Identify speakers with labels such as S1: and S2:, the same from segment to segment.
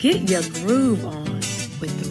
S1: Get your groove on with the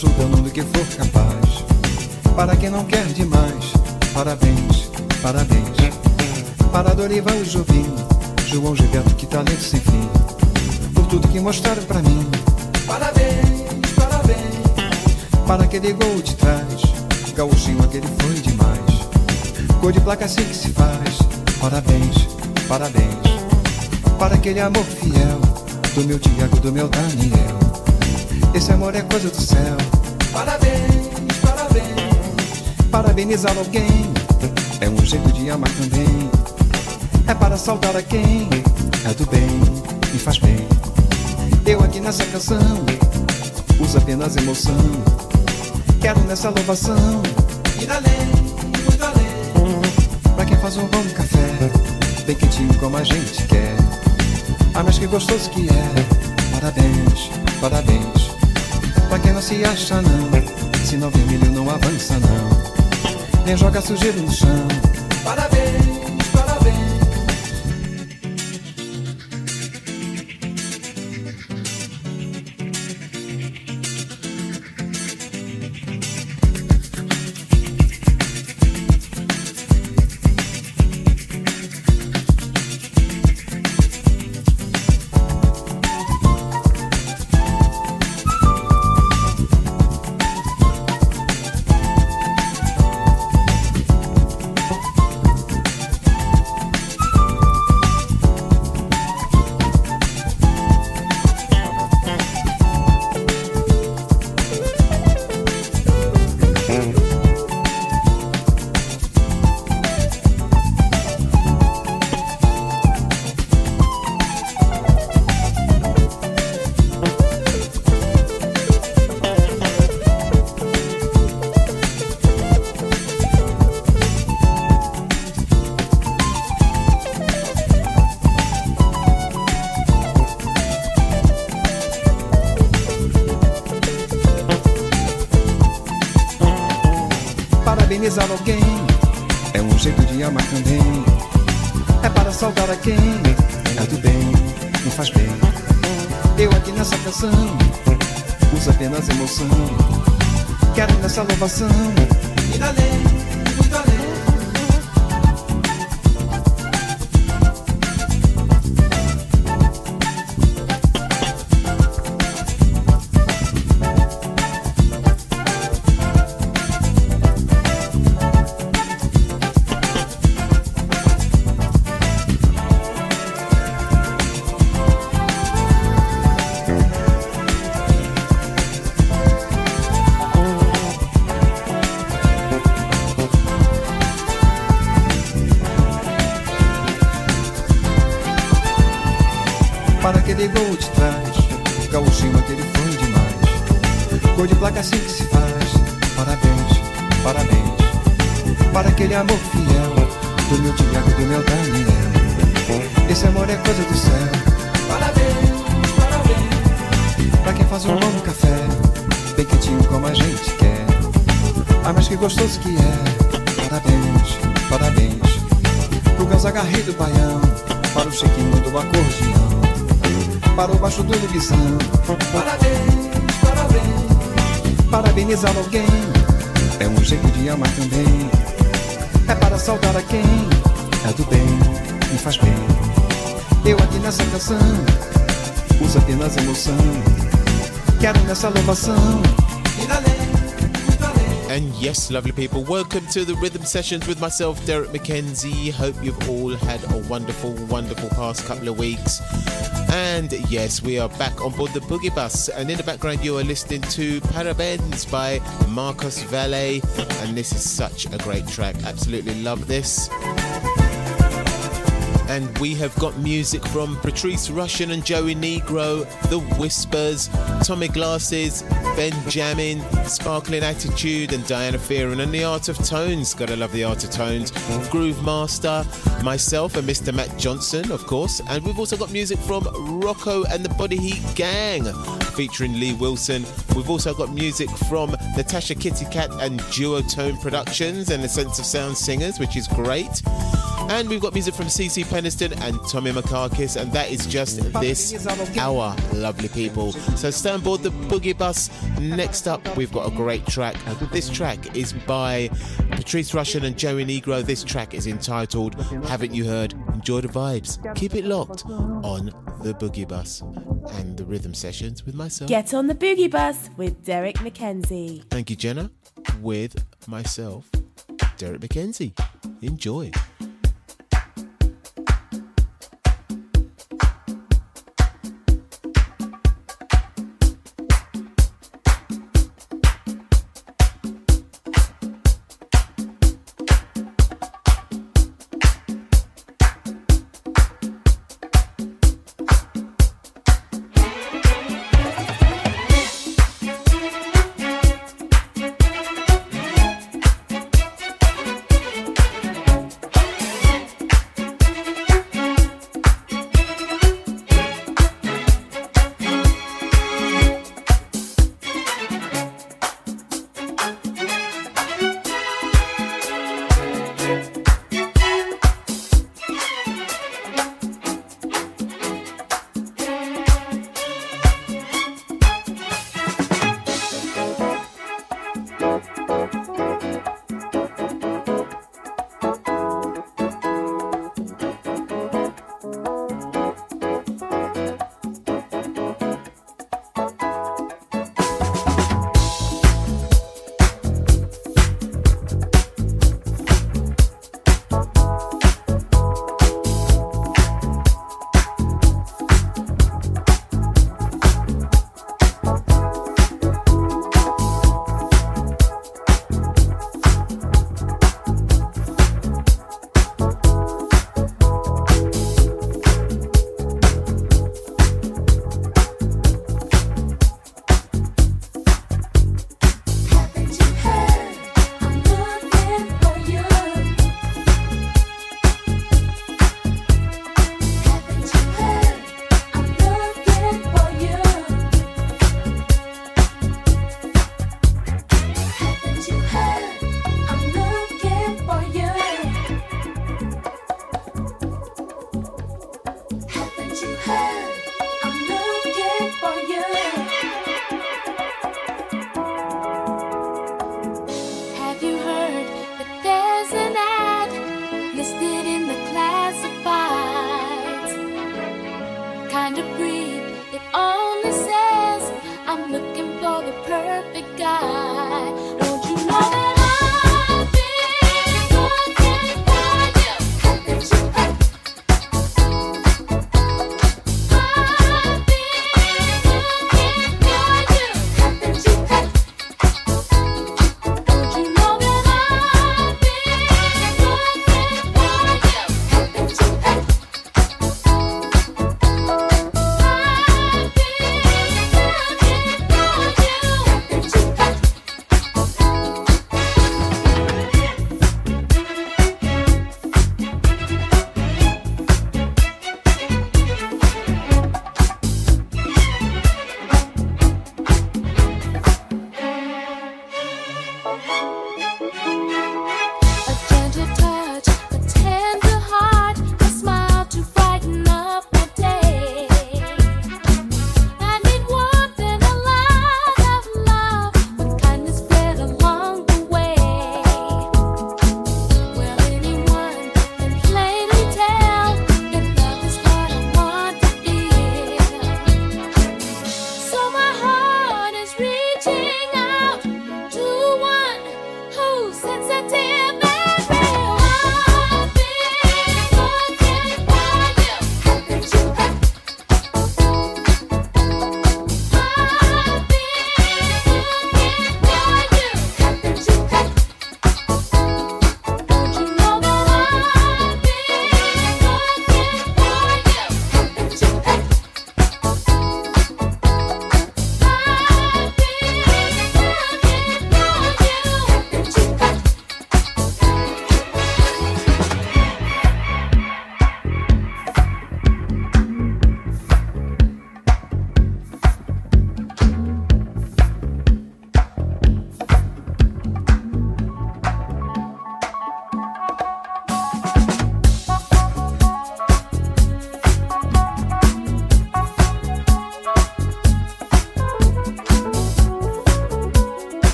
S2: ajudando no que for capaz. Para quem não quer demais, parabéns, parabéns. Para Dorival e Jovim, João Gilberto, que talento sem fim. Por tudo que mostraram pra mim. Parabéns, parabéns. Para aquele gol de trás, gauchinho aquele foi demais. Cor de placa assim que se faz. Parabéns, parabéns. Para aquele amor fiel, do meu Tiago, do meu Daniel. Esse amor é coisa do céu. Parabéns, parabéns. Parabenizar alguém é um jeito de amar também. É para saudar a quem é do bem e faz bem. Eu aqui nessa canção uso apenas emoção. Quero nessa louvação ir além, muito além. Pra quem faz um bom café, bem quentinho como a gente quer. Ah, mas que gostoso que é. Parabéns, parabéns. Pra quem não se acha não, se não vermelho não avança não. Nem joga sujeira no chão. Parabéns. Nessa louvação Para aquele gol de trás, gauchinho aquele foi demais. Cor de placa assim que se faz. Parabéns, parabéns. Para aquele amor fiel, do meu Tiago, do meu Daniel. Esse amor é coisa do céu. Parabéns, parabéns. Pra quem faz um bom café, bem quentinho como a gente quer. Ah, mas que gostoso que é. Parabéns, parabéns. Pro Gonzaga Rei do Baião, para o Chiquinho do acordeão baixo do. Parabéns, parabéns. Parabenizar alguém é um jeito de amar também. É para saudar a quem é do bem faz bem. Eu aqui nessa canção uso apenas emoção. Quero nessa.
S3: And yes, lovely people, welcome to the Rhythm Sessions with myself, Derrick McKenzie. Hope you've all had a wonderful, wonderful past couple of weeks. And yes, we are back on board the Boogie Bus. And in the background, you are listening to Parabens by Marcos Valle. And this is such a great track. Absolutely love this. And we have got music from Patrice Rushen and Joey Negro, The Whispers, Tommy Glasses, Benjamin, Sparkling Attitude, and Diana Fearon, and The Art of Tones. Gotta love The Art of Tones. Groove Master, myself, and Mr. Matt Johnson, of course. And we've also got music from Rocco and the Body Heat Gang, featuring Lee Wilson. We've also got music from Natasha Kitty Katt and Duotone Productions and the Sense of Sound Singers, which is great. And we've got music from CeCe Peniston and Tommy Makakis, and that is just this hour, lovely people. So stay on board the Boogie Bus. Next up, we've got a great track. This track is by Patrice Rushen and Joey Negro. This track is entitled Haven't You Heard? Enjoy the vibes. Keep it locked on the Boogie Bus and the rhythm sessions with myself.
S4: Get on the Boogie Bus with Derrick McKenzie.
S3: Thank you, Jenna. With myself, Derrick McKenzie. Enjoy.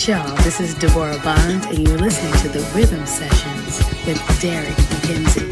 S1: Shaw. This is Deborah Bond, and you're listening to the Rhythm Sessions with Derrick McKenzie.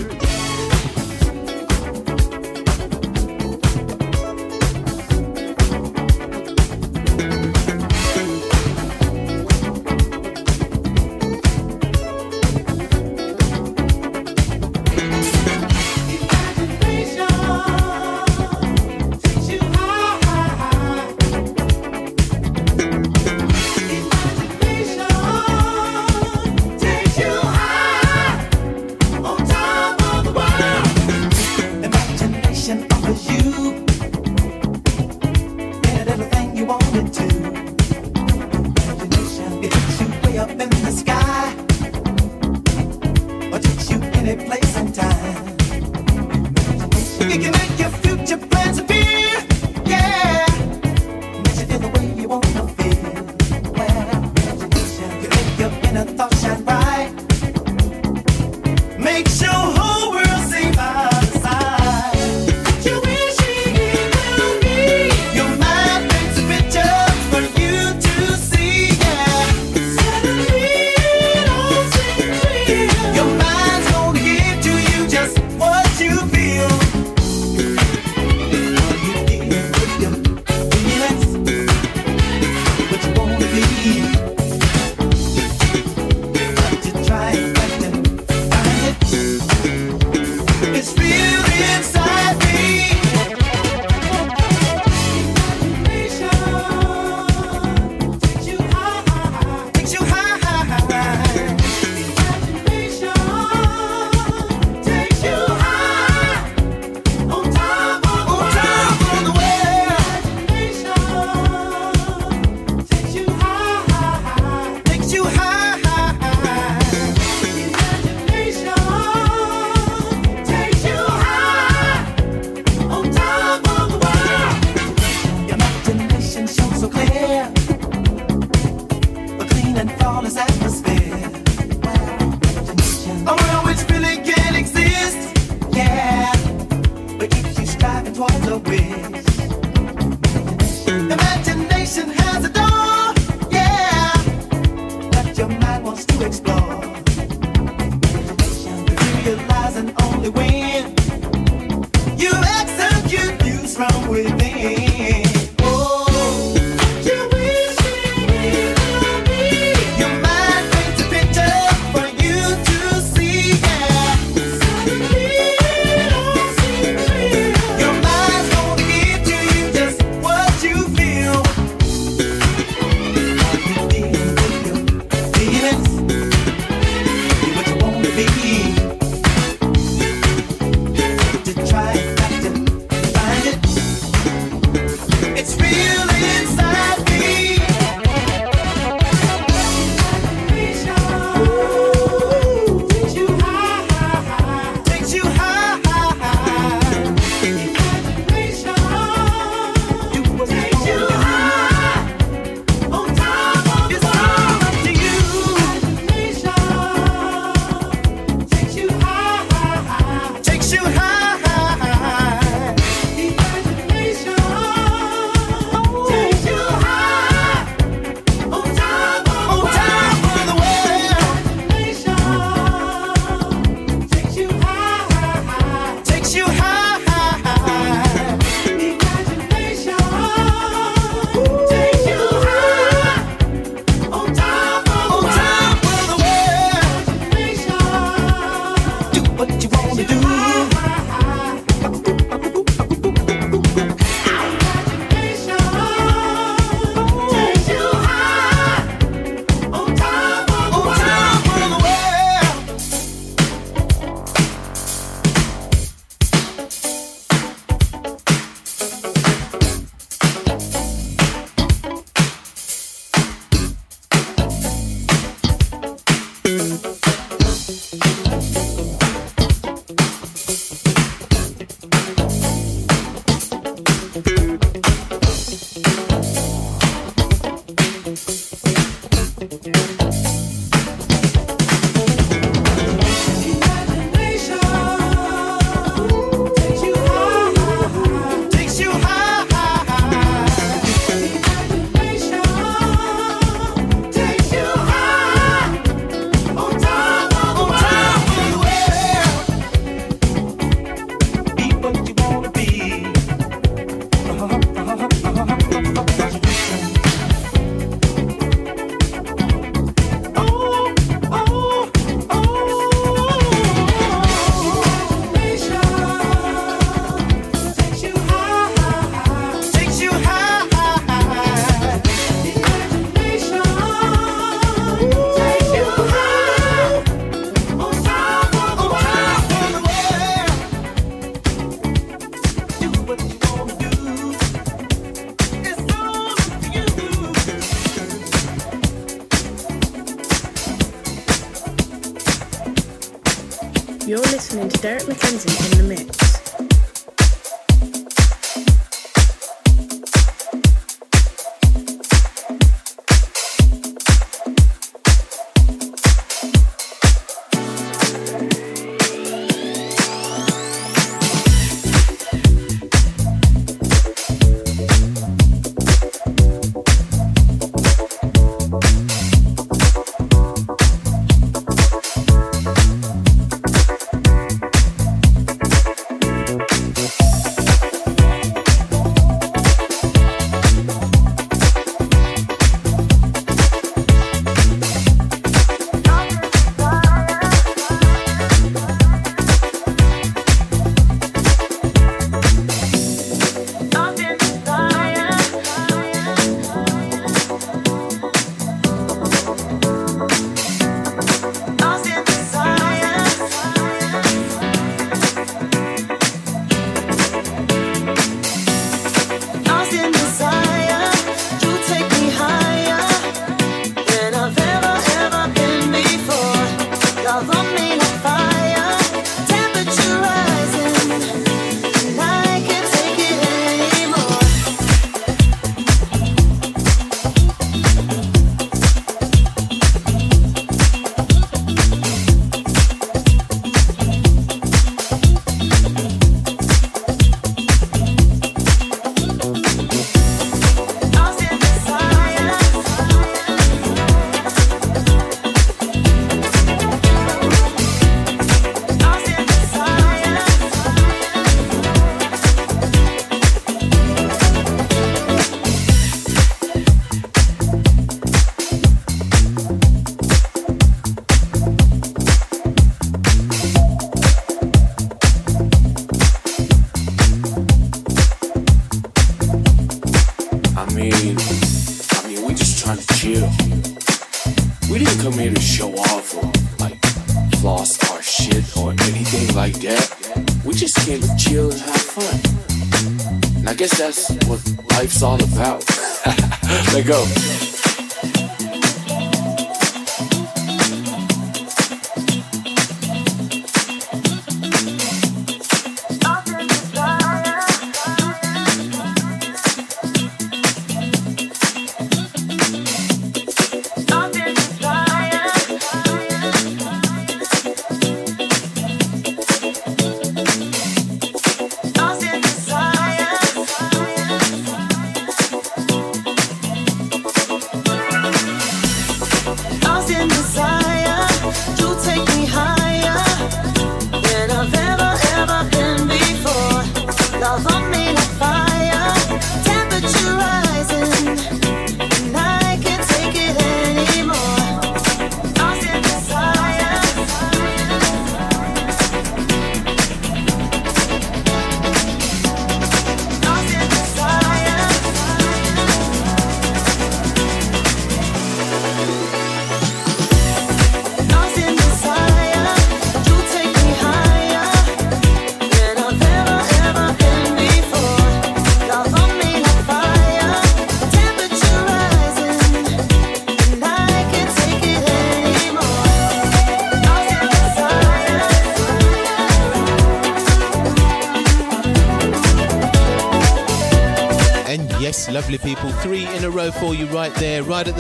S5: You execute your future within.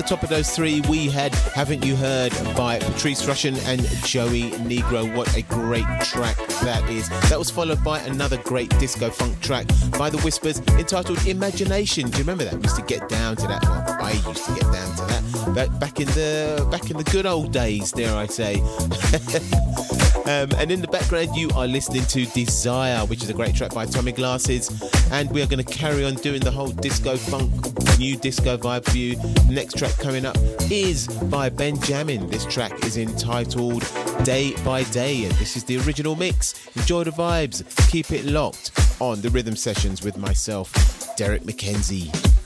S3: Top of those three, we had Haven't You Heard by Patrice Rushen and Joey Negro. What a great track that is. That was followed by another great disco funk track by The Whispers entitled Imagination. Do you remember that? We used to get down to that. Well, I used to get down to that. Back, back in the back in the good old days, dare I say. Um, and in the background, you are listening to Desire, which is a great track by Tommy Glasses. And we are going to carry on doing the whole disco funk, new disco vibe for you. Next track coming up is by Benjamin. This track is entitled Day by Day, and this is the original mix. Enjoy the vibes, keep it locked on the rhythm sessions with myself, Derrick McKenzie.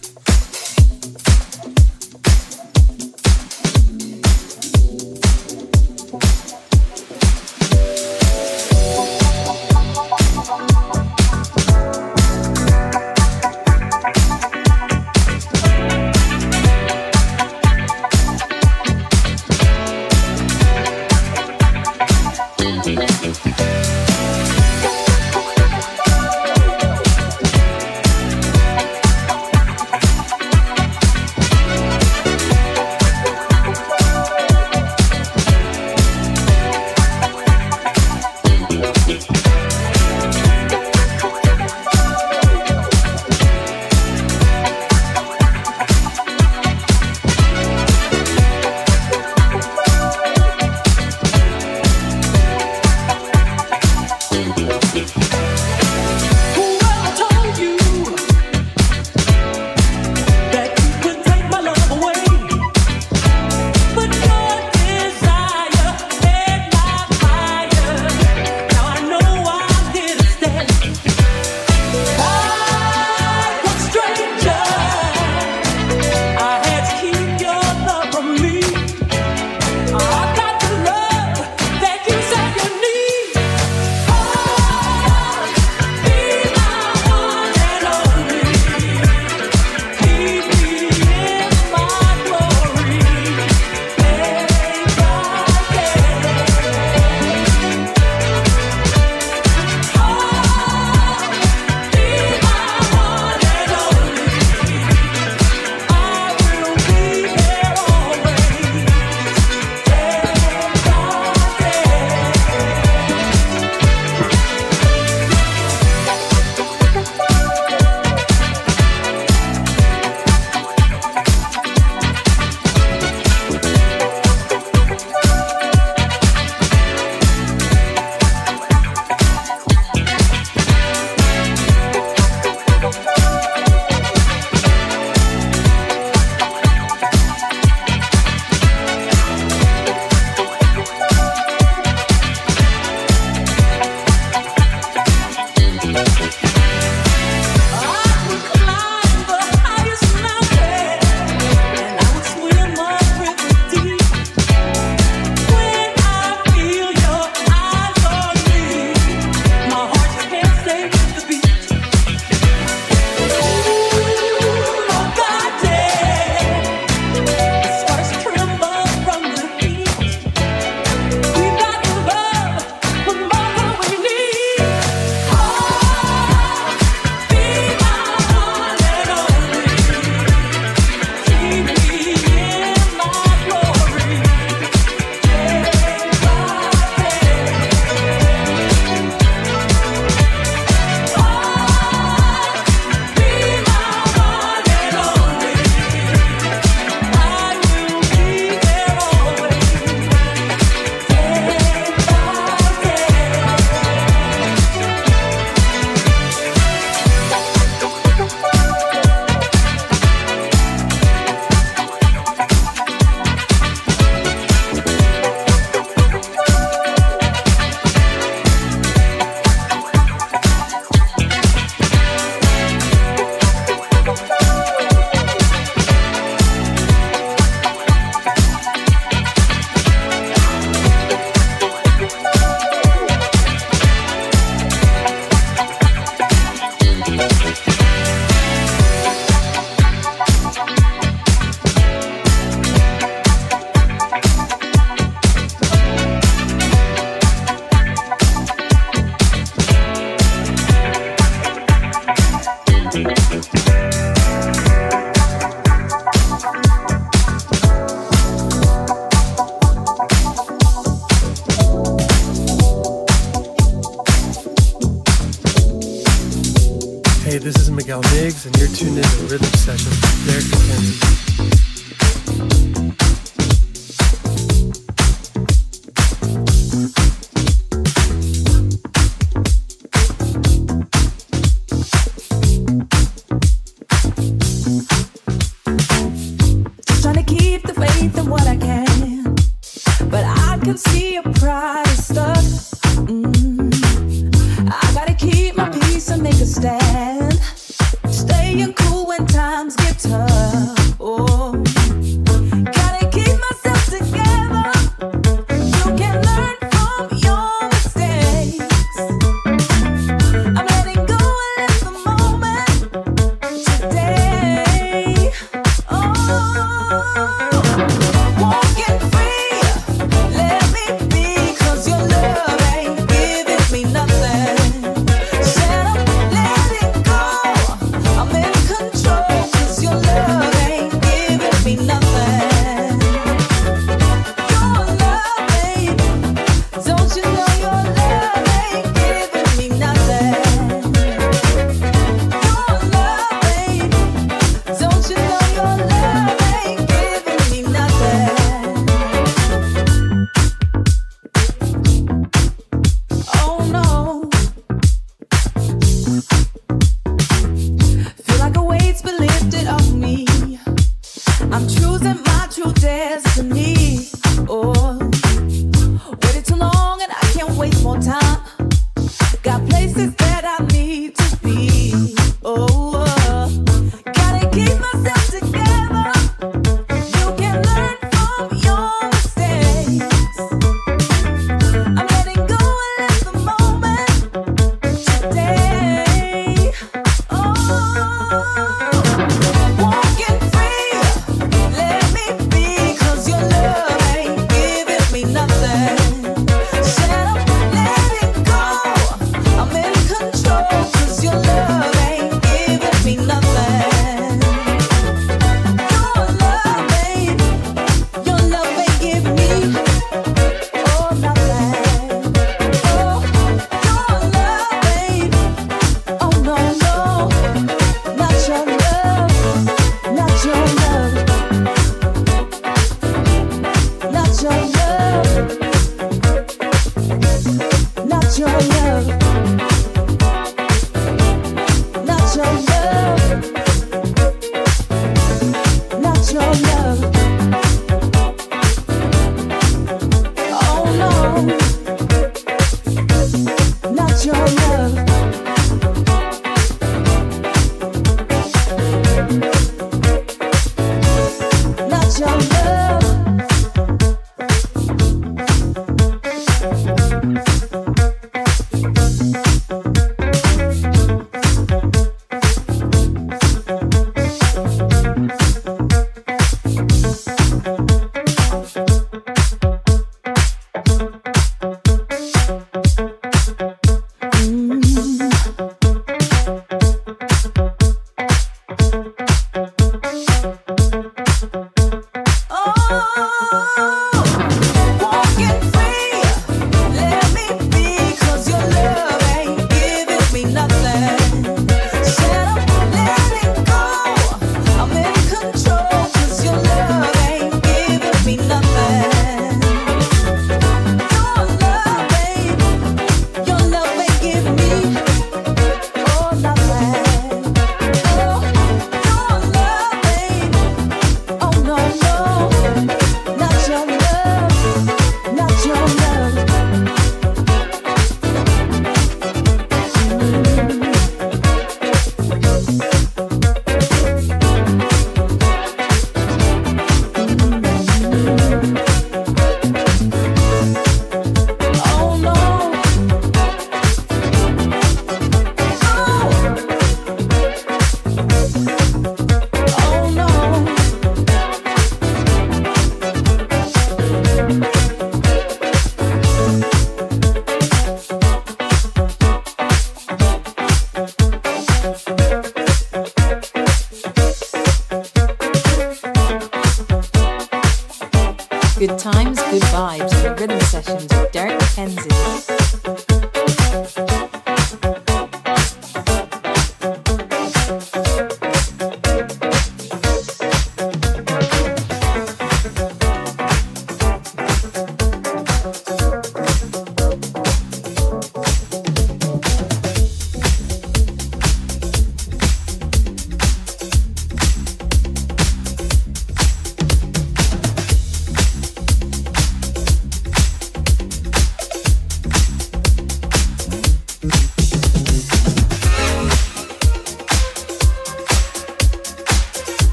S1: Good Vibes, Rhythm Sessions with Derrick McKenzie.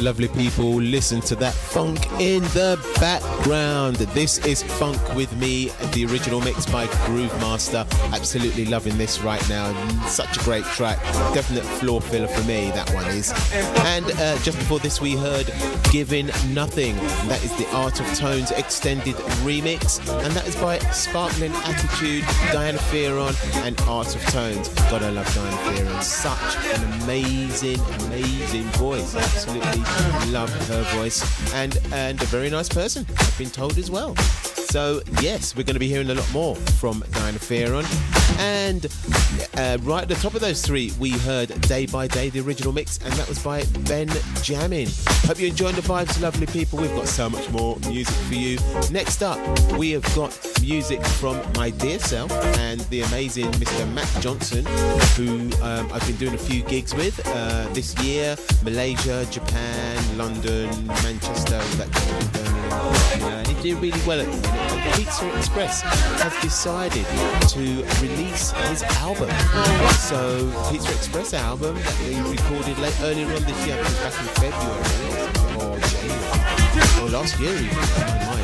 S3: Lovely people, listen to that funk in the background. This is Funk with Me, the original mix by Groove Master. Absolutely loving this right now. Such a great track. Definite floor filler for me, that one is. And uh, just before this, we heard Giving Nothing. That is the Art of Tones extended remix. And that is by Sparkling Attitude, Diana Fearon, and Art of Tones. God, I love Diana Fearon. Such an amazing, amazing voice. Absolutely love her voice. And and a very nice person, I've been told as well. So yes, we're going to be hearing a lot more from Diana Fearon. And uh, right at the top of those three, we heard Day by Day, the original mix, and that was by Ben Jamin. Hope you're enjoying the vibes, lovely people. We've got so much more music for you. Next up, we have got music from my dear self and the amazing Mr. Matt Johnson, who um, I've been doing a few gigs with uh, this year Malaysia, Japan, London, Manchester, all that kind of Birmingham. Uh, and he's doing really well at the minute. And Pizza Express have decided to release his album. So, Pizza Express album that they recorded late earlier on this year, back in February or January, or last year even.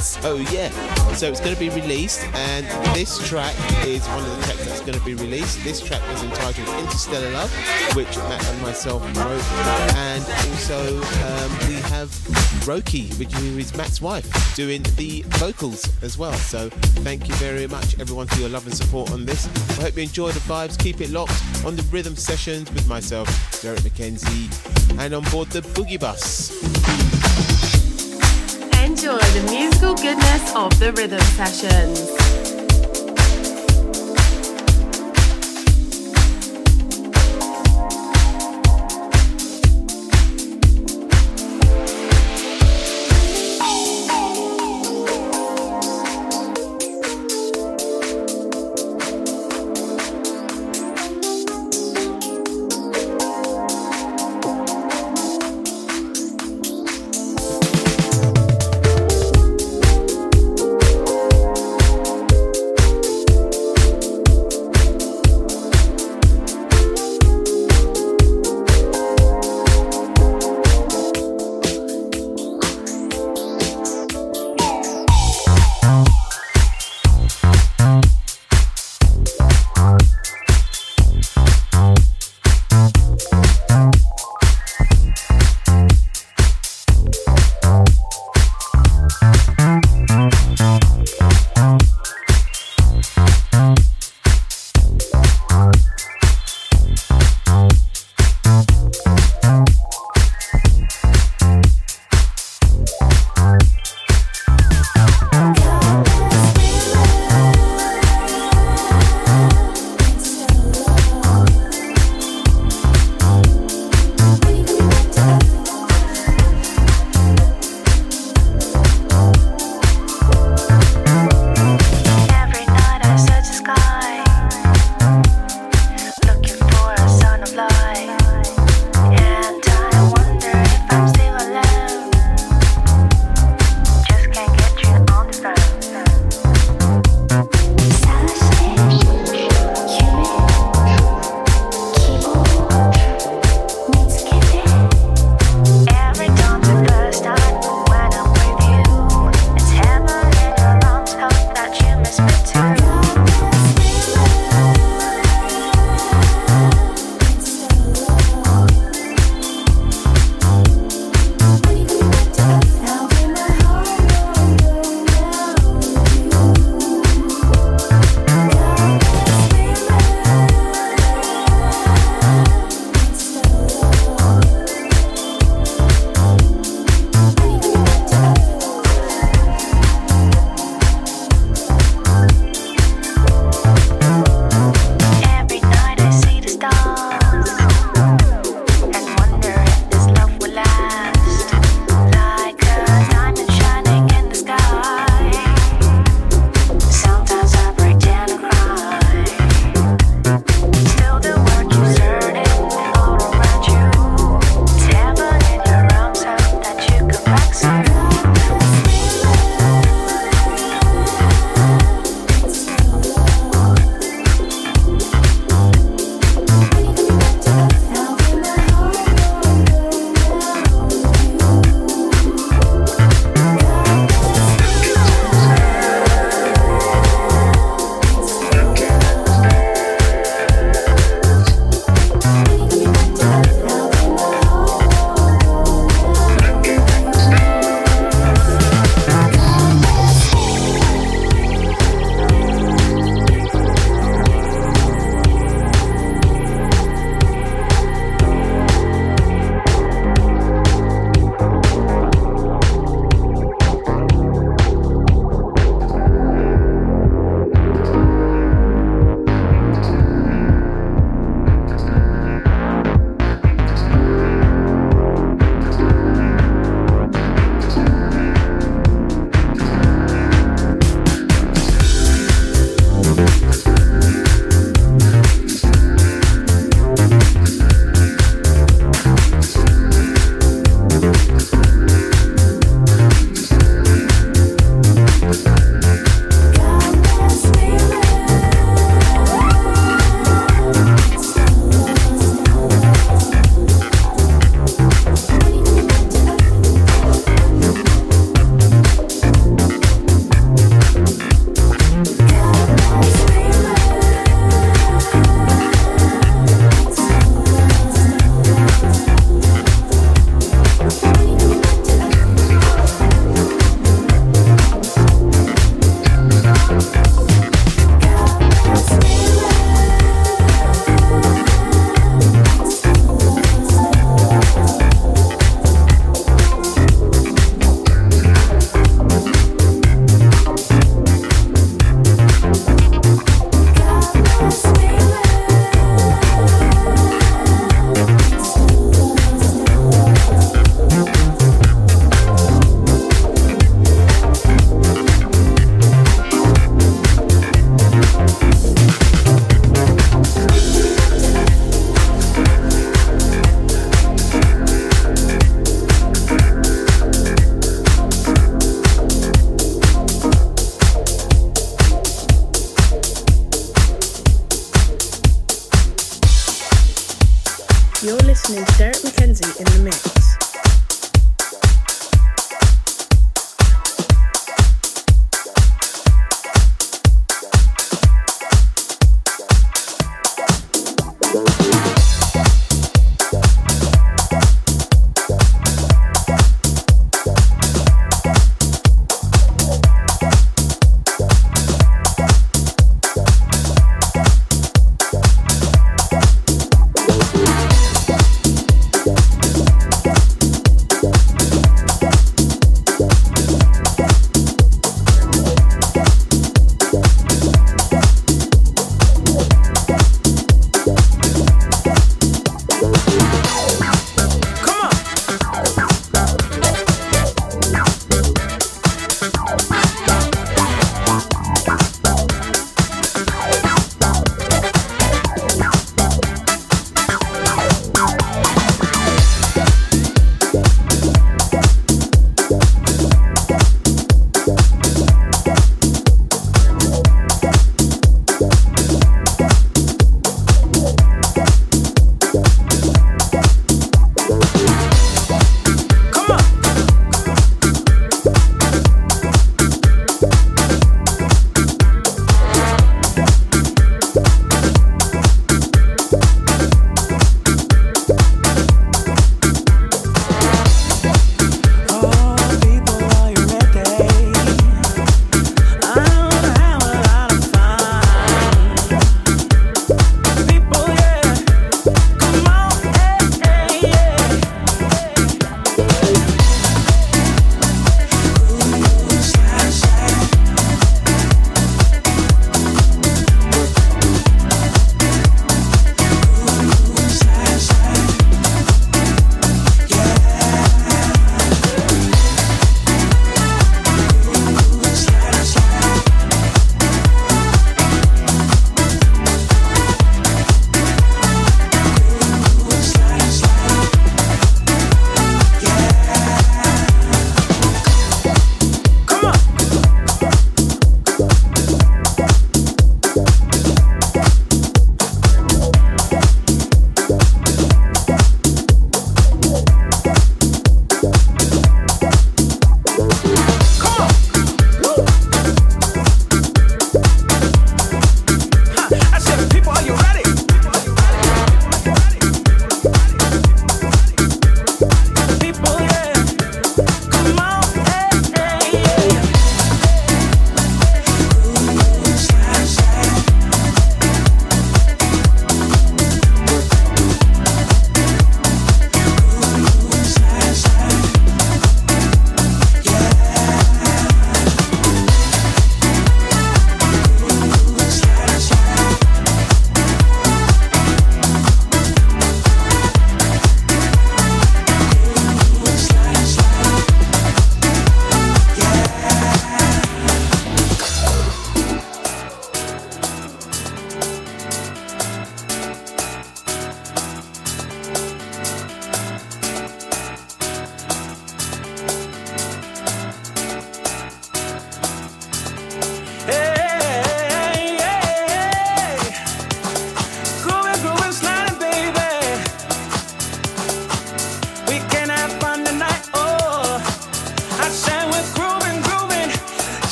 S3: So yeah, so it's going to be released, and this track is one of the tracks that's going to be released. This track is entitled Interstellar Love, which Matt and myself wrote, and also um, we have Roki, which is Matt's wife, doing the vocals as well. So thank you very much, everyone, for your love and support on this. I hope you enjoy the vibes. Keep it locked on the rhythm sessions with myself, Derrick McKenzie, and on board the Boogie Bus.
S4: Enjoy the musical goodness of the rhythm sessions.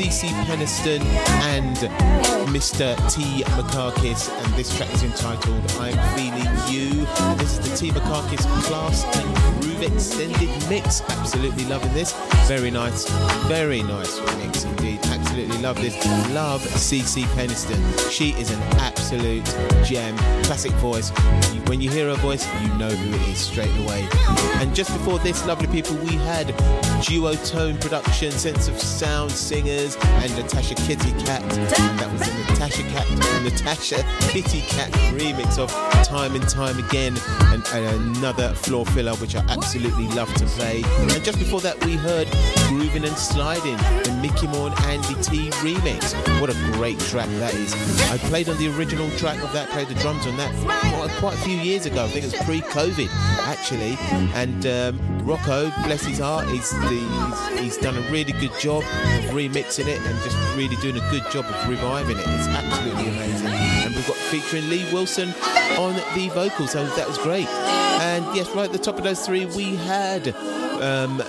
S3: CeCe Peniston and Mr. T. Makakis, and this track is entitled I'm Feeling You. This is the T. Makakis Class and Groove Extended Mix. Absolutely loving this. Very nice, very nice mix indeed. Love this. Love CeCe Peniston. She is an absolute gem. Classic voice. When you hear her voice, you know who it is straight away. And just before this, lovely people, we had duo tone Production, Sense of Sound Singers, and Natasha Kitty Katt. And that was the Natasha Katt, Natasha Kitty Katt remix of Time and Time Again, and, and another floor filler, which I absolutely love to play. And just before that, we heard Grooving and Sliding, the Micky More and Andy Remix. What a great track that is. I played on the original track of that, played the drums on that quite a few years ago. I think it was pre-COVID, actually. And um, Rocco, bless his heart, he's, the, he's, he's done a really good job of remixing it and just really doing a good job of reviving it. It's absolutely amazing. And we've got featuring Lee Wilson on the vocals, so that was great. And yes, right at the top of those three, we had um,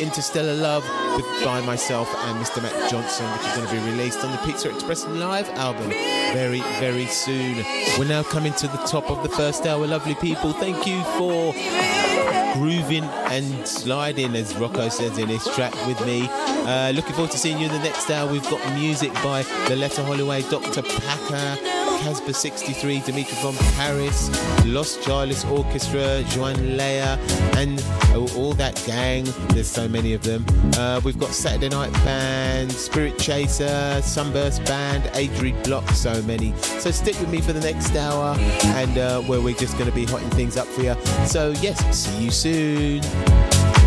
S3: Interstellar Love with by myself and Mr. Matt Johnson, which is going to be released on the Pizza Express Live album very, very soon. We're now coming to the top of the first hour, lovely people. Thank you for grooving and sliding, as Rocco says in his track with me. Uh, looking forward to seeing you in the next hour. We've got music by Loleatta Holloway, Dr. Packer, Casper 63, Dimitri from Paris, Los Charly's Orchestra, Joan Leia, and all that gang. There's so many of them. Uh, we've got Saturday Night Band, Spirit Chaser, Sunburst Band, Adri Blok, so many. So stick with me for the next hour, and uh, where we're just going to be hotting things up for you. So, yes, see you soon.